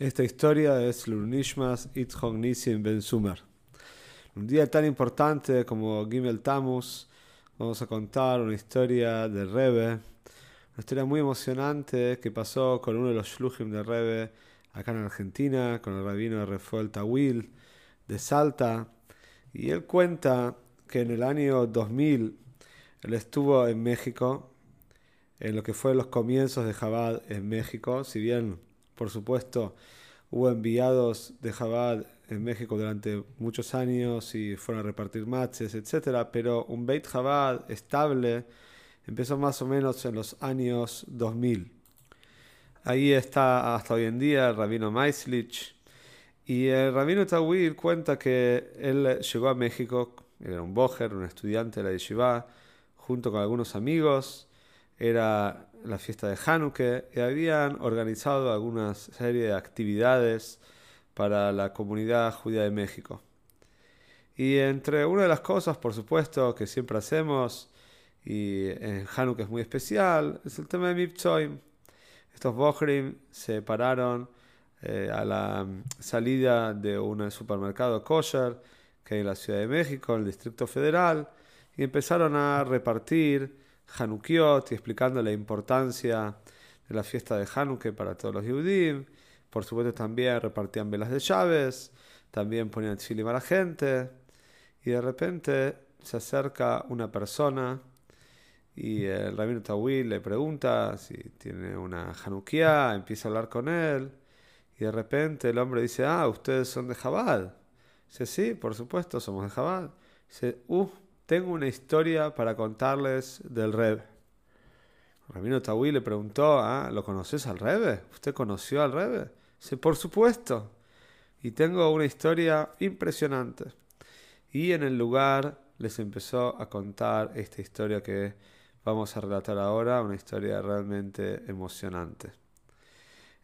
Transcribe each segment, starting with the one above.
Esta historia es Lurnishmas Itzhok Nisim Ben Sumer. Un día tan importante como Gimel Tamus, vamos a contar una historia del Rebbe, una historia muy emocionante que pasó con uno de los Shluchim del Rebbe acá en Argentina, con el rabino de Refuel Tawil de Salta. Y él cuenta que en el año 2000 él estuvo en México, en lo que fue los comienzos de Jabad en México, si bien por supuesto, hubo enviados de Jabad en México durante muchos años y fueron a repartir matches, etc. Pero un Beit Jabad estable empezó más o menos en los años 2000. Ahí está hasta hoy en día el rabino Maislich. Y el rabino Tawil cuenta que él llegó a México, era un bojer, un estudiante de la yeshiva, junto con algunos amigos. Era la fiesta de Hanukkah y habían organizado alguna serie de actividades para la comunidad judía de México. Y entre una de las cosas, por supuesto, que siempre hacemos, y en Hanukkah es muy especial, es el tema de Mipchoim. Estos Bohrim se pararon eh, a la salida de un supermercado kosher que hay en la Ciudad de México, en el Distrito Federal, y empezaron a repartir Hanukiot y explicando la importancia de la fiesta de Hanukkah para todos los Yehudim. Por supuesto también repartían velas de llaves, también ponían chilim a la gente. Y de repente se acerca una persona y el rabino Tawil le pregunta si tiene una Hanukkah, empieza a hablar con él. Y de repente el hombre dice, ah, ustedes son de Jabal. Dice, sí, por supuesto, somos de Jabal. Dice, uff, tengo una historia para contarles del Rebe. Rabino Tawil le preguntó, ¿ah, ¿lo conoces al Rebe? ¿Usted conoció al Rebe? Dice, por supuesto. Y tengo una historia impresionante. Y en el lugar les empezó a contar esta historia que vamos a relatar ahora, una historia realmente emocionante.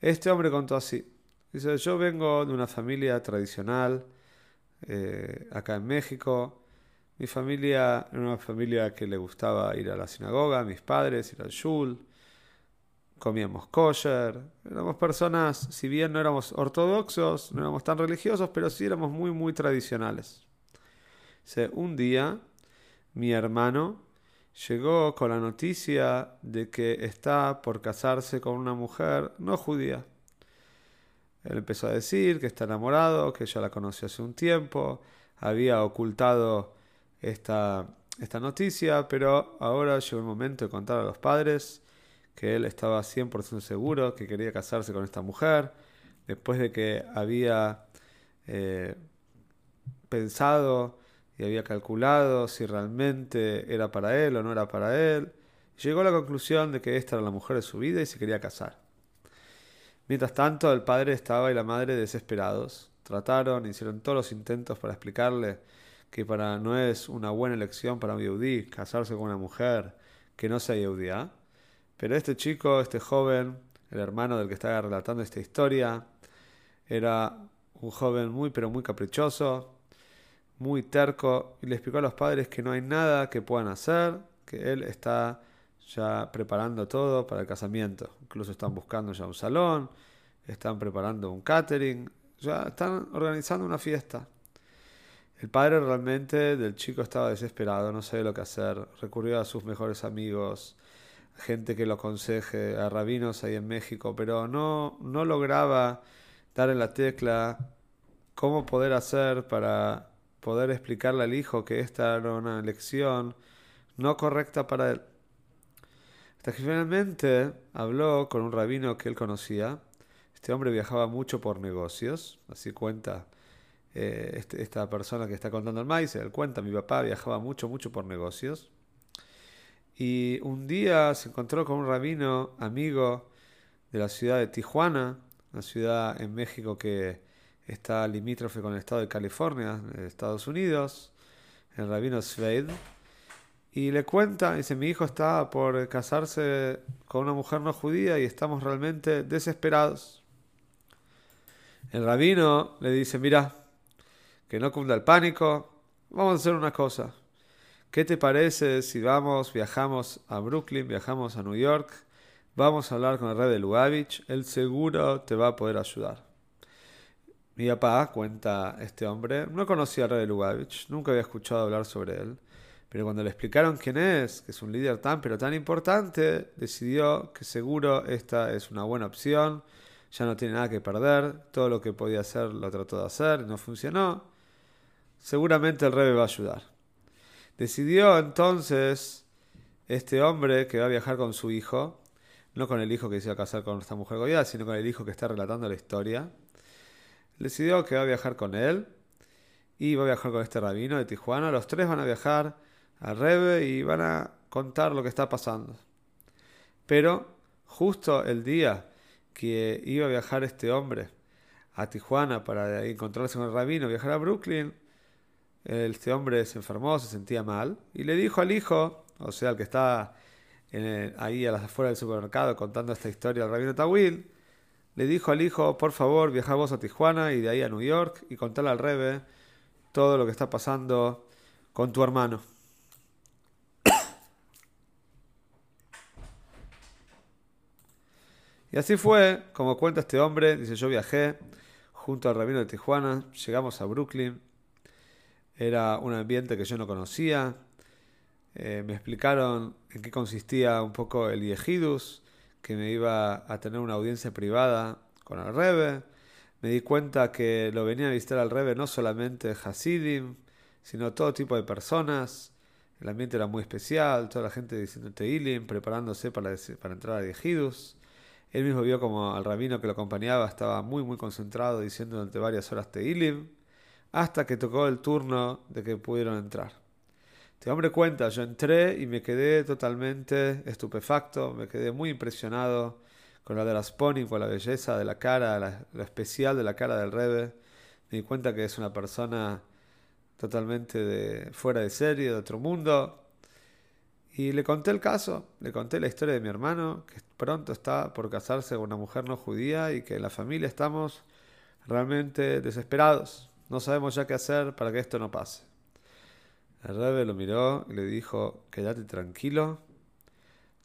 Este hombre contó así. Dice, yo vengo de una familia tradicional eh, acá en México. Mi familia era una familia que le gustaba ir a la sinagoga, mis padres, ir al shul, comíamos kosher, éramos personas, si bien no éramos ortodoxos, no éramos tan religiosos, pero sí éramos muy, muy tradicionales. un día mi hermano llegó con la noticia de que está por casarse con una mujer no judía. Él empezó a decir que está enamorado, que ya la conoció hace un tiempo, había ocultado esta, esta noticia, pero ahora llegó el momento de contar a los padres que él estaba 100% seguro que quería casarse con esta mujer, después de que había eh, pensado y había calculado si realmente era para él o no era para él, llegó a la conclusión de que esta era la mujer de su vida y se quería casar. Mientras tanto, el padre estaba y la madre desesperados. Trataron, hicieron todos los intentos para explicarle que para no es una buena elección para un yudí casarse con una mujer que no sea yudía. ¿ah? Pero este chico, este joven, el hermano del que estaba relatando esta historia, era un joven muy pero muy caprichoso, muy terco, y le explicó a los padres que no hay nada que puedan hacer, que él está ya preparando todo para el casamiento. Incluso están buscando ya un salón, están preparando un catering, ya están organizando una fiesta. El padre realmente del chico estaba desesperado, no sabía lo que hacer, recurrió a sus mejores amigos, gente que lo aconseje, a rabinos ahí en México, pero no, no lograba dar en la tecla cómo poder hacer para poder explicarle al hijo que esta era una elección no correcta para él. Hasta que finalmente habló con un rabino que él conocía. Este hombre viajaba mucho por negocios, así cuenta eh, este, esta persona que está contando el maíz, él cuenta, mi papá viajaba mucho, mucho por negocios. Y un día se encontró con un rabino amigo de la ciudad de Tijuana, una ciudad en México que está limítrofe con el estado de California, Estados Unidos, el rabino Sveid. Y le cuenta, dice, mi hijo está por casarse con una mujer no judía y estamos realmente desesperados. El rabino le dice, mira, que no cunda el pánico, vamos a hacer una cosa. ¿Qué te parece si vamos, viajamos a Brooklyn, viajamos a New York, vamos a hablar con el rey de Lubavitch, él seguro te va a poder ayudar. Mi papá, cuenta este hombre, no conocía al rey de Lubavitch, nunca había escuchado hablar sobre él, pero cuando le explicaron quién es, que es un líder tan pero tan importante, decidió que seguro esta es una buena opción, ya no tiene nada que perder, todo lo que podía hacer lo trató de hacer, no funcionó, seguramente el rey va a ayudar. Decidió entonces este hombre que va a viajar con su hijo, no con el hijo que se iba a casar con esta mujer goya, sino con el hijo que está relatando la historia. Decidió que va a viajar con él y va a viajar con este rabino de Tijuana. Los tres van a viajar al Rebe y van a contar lo que está pasando. Pero justo el día que iba a viajar este hombre a Tijuana para encontrarse con el rabino, viajar a Brooklyn, este hombre se enfermó, se sentía mal, y le dijo al hijo, o sea, al que está ahí a las afueras del supermercado contando esta historia al rabino Tawil, le dijo al hijo, por favor, viaja vos a Tijuana y de ahí a New York y contale al Rebe todo lo que está pasando con tu hermano. Y así fue, como cuenta este hombre, dice yo viajé junto al rabino de Tijuana, llegamos a Brooklyn, era un ambiente que yo no conocía. Eh, me explicaron en qué consistía un poco el Yehidus, que me iba a tener una audiencia privada con el Rebe. Me di cuenta que lo venía a visitar al Rebe no solamente Hasidim, sino todo tipo de personas. El ambiente era muy especial, toda la gente diciendo Teilim, preparándose para, entrar a Yehidus. Él mismo vio como al rabino que lo acompañaba estaba muy muy concentrado diciendo durante varias horas Teilim hasta que tocó el turno de que pudieron entrar. Este hombre cuenta, yo entré y me quedé totalmente estupefacto, me quedé muy impresionado con la de las pony, con la belleza de la cara, la, lo especial de la cara del Rebe. Me di cuenta que es una persona totalmente fuera de serie, de otro mundo. Y le conté el caso, le conté la historia de mi hermano, que pronto está por casarse con una mujer no judía y que en la familia estamos realmente desesperados. No sabemos ya qué hacer para que esto no pase. El rebe lo miró y le dijo, quédate tranquilo,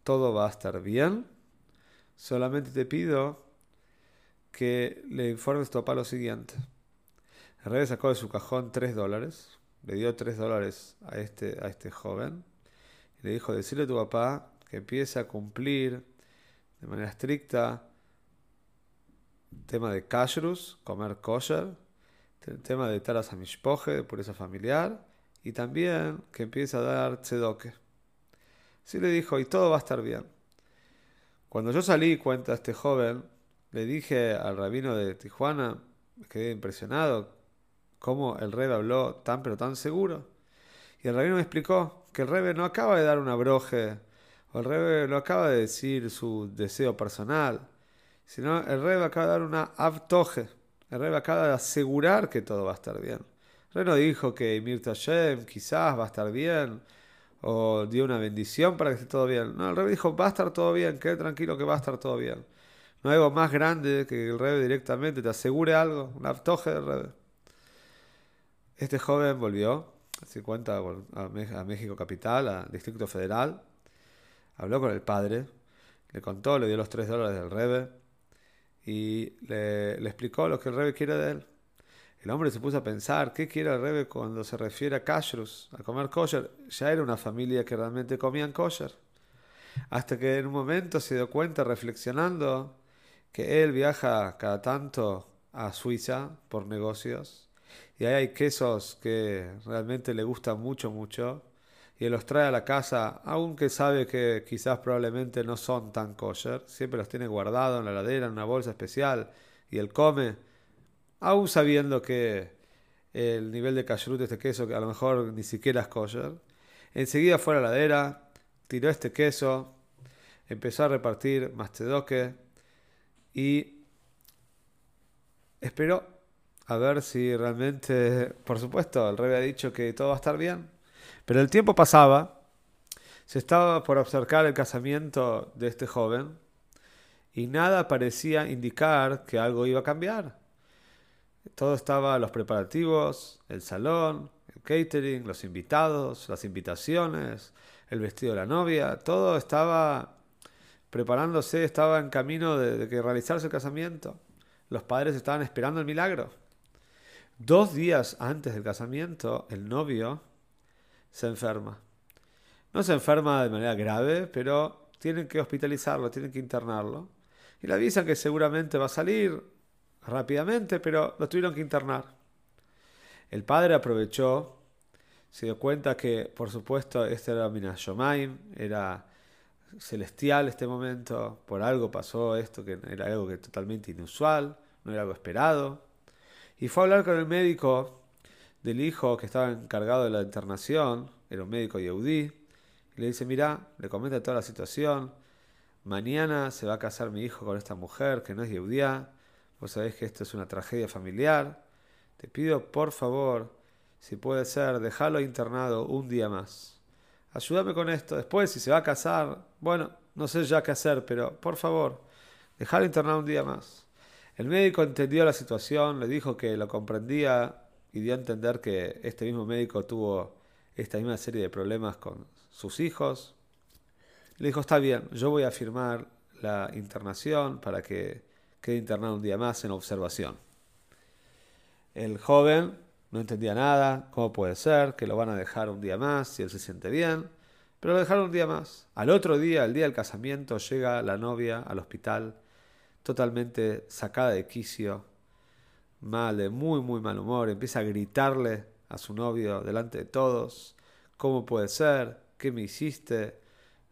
todo va a estar bien, solamente te pido que le informes a tu papá lo siguiente. El rebe sacó de su cajón tres dólares, le dio tres dólares a este, a este joven y le dijo, decirle a tu papá que empiece a cumplir de manera estricta el tema de kashrus, comer kosher, el tema de Taras Amishpoje, de pureza familiar, y también que empiece a dar tzedoke. Sí le dijo, y todo va a estar bien. Cuando yo salí, cuenta este joven, le dije al rabino de Tijuana, me quedé impresionado, cómo el rebe habló tan pero tan seguro. Y el rabino me explicó que el rebe no acaba de dar una broje, o el rebe no acaba de decir su deseo personal, sino el rebe acaba de dar una avtoje el rey acaba de asegurar que todo va a estar bien. El rey no dijo que Mirta Shem quizás va a estar bien o dio una bendición para que esté todo bien. No, el rey dijo va a estar todo bien, quede tranquilo que va a estar todo bien. No hay algo más grande que el rey directamente te asegure algo, un aptoje del rey. Este joven volvió, se cuenta a México Capital, al Distrito Federal, habló con el padre, le contó, le dio los tres dólares del Rebe y le, explicó lo que el Rebe quiere de él. El hombre se puso a pensar, ¿qué quiere el Rebe cuando se refiere a kashrus, a comer kosher? Ya era una familia que realmente comían kosher. Hasta que en un momento se dio cuenta, reflexionando, que él viaja cada tanto a Suiza por negocios. Y ahí hay quesos que realmente le gustan mucho, mucho y los trae a la casa, aunque sabe que quizás probablemente no son tan kosher, siempre los tiene guardados en la ladera, en una bolsa especial, y él come, aún sabiendo que el nivel de kashrut de este queso, que a lo mejor ni siquiera es kosher, enseguida fue a la ladera, tiró este queso, empezó a repartir mastedoque y esperó a ver si realmente, por supuesto, el rey ha dicho que todo va a estar bien. Pero el tiempo pasaba, se estaba por observar el casamiento de este joven y nada parecía indicar que algo iba a cambiar. Todo estaba, los preparativos, el salón, el catering, los invitados, las invitaciones, el vestido de la novia, todo estaba preparándose, estaba en camino de, que realizarse el casamiento. Los padres estaban esperando el milagro. Dos días antes del casamiento, el novio se enferma. No se enferma de manera grave, pero tienen que hospitalizarlo, tienen que internarlo. Y le avisan que seguramente va a salir rápidamente, pero lo tuvieron que internar. El padre aprovechó, se dio cuenta que, por supuesto, este era Minas Shomaim, era celestial este momento, por algo pasó esto que era algo que totalmente inusual, no era algo esperado. Y fue a hablar con el médico del hijo que estaba encargado de la internación, era un médico Yehudi, y le dice, mira, le comenta toda la situación, mañana se va a casar mi hijo con esta mujer que no es Yehudía, vos sabés que esto es una tragedia familiar, te pido por favor, si puede ser, dejarlo internado un día más. Ayúdame con esto. Después, si se va a casar, bueno, no sé ya qué hacer, pero por favor, dejarlo internado un día más. El médico entendió la situación, le dijo que lo comprendía y dio a entender que este mismo médico tuvo esta misma serie de problemas con sus hijos. Le dijo, está bien, yo voy a firmar la internación para que quede internado un día más en observación. El joven no entendía nada, cómo puede ser, que lo van a dejar un día más si él se siente bien, pero lo dejaron un día más. Al otro día, el día del casamiento, llega la novia al hospital totalmente sacada de quicio, mal, de muy, muy mal humor, empieza a gritarle a su novio delante de todos, ¿cómo puede ser? ¿Qué me hiciste?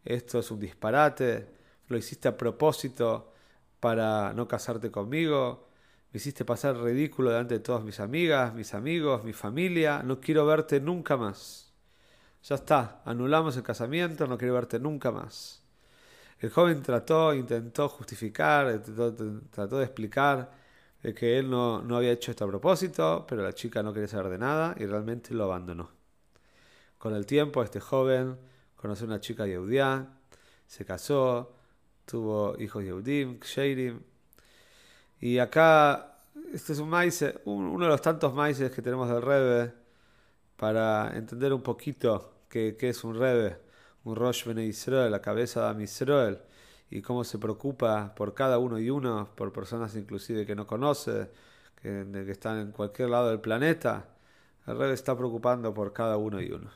Esto es un disparate, lo hiciste a propósito para no casarte conmigo, me hiciste pasar ridículo delante de todas mis amigas, mis amigos, mi familia, no quiero verte nunca más. Ya está, anulamos el casamiento, no quiero verte nunca más. El joven trató, intentó justificar, trató, de explicar que él no, no, había hecho esto a propósito, pero la chica no quería saber de nada y realmente lo abandonó. Con el tiempo, este joven conoció a una chica yehudía, se casó, tuvo hijos yehudim, sheirim, y acá, este es un maíz, uno de los tantos maíces que tenemos del Rebe, para entender un poquito qué, es un Rebe, un Rosh Bene Israel, la cabeza de Israel, y cómo se preocupa por cada uno y uno, por personas inclusive que no conoce, que, están en cualquier lado del planeta. El Rebe está preocupando por cada uno y uno.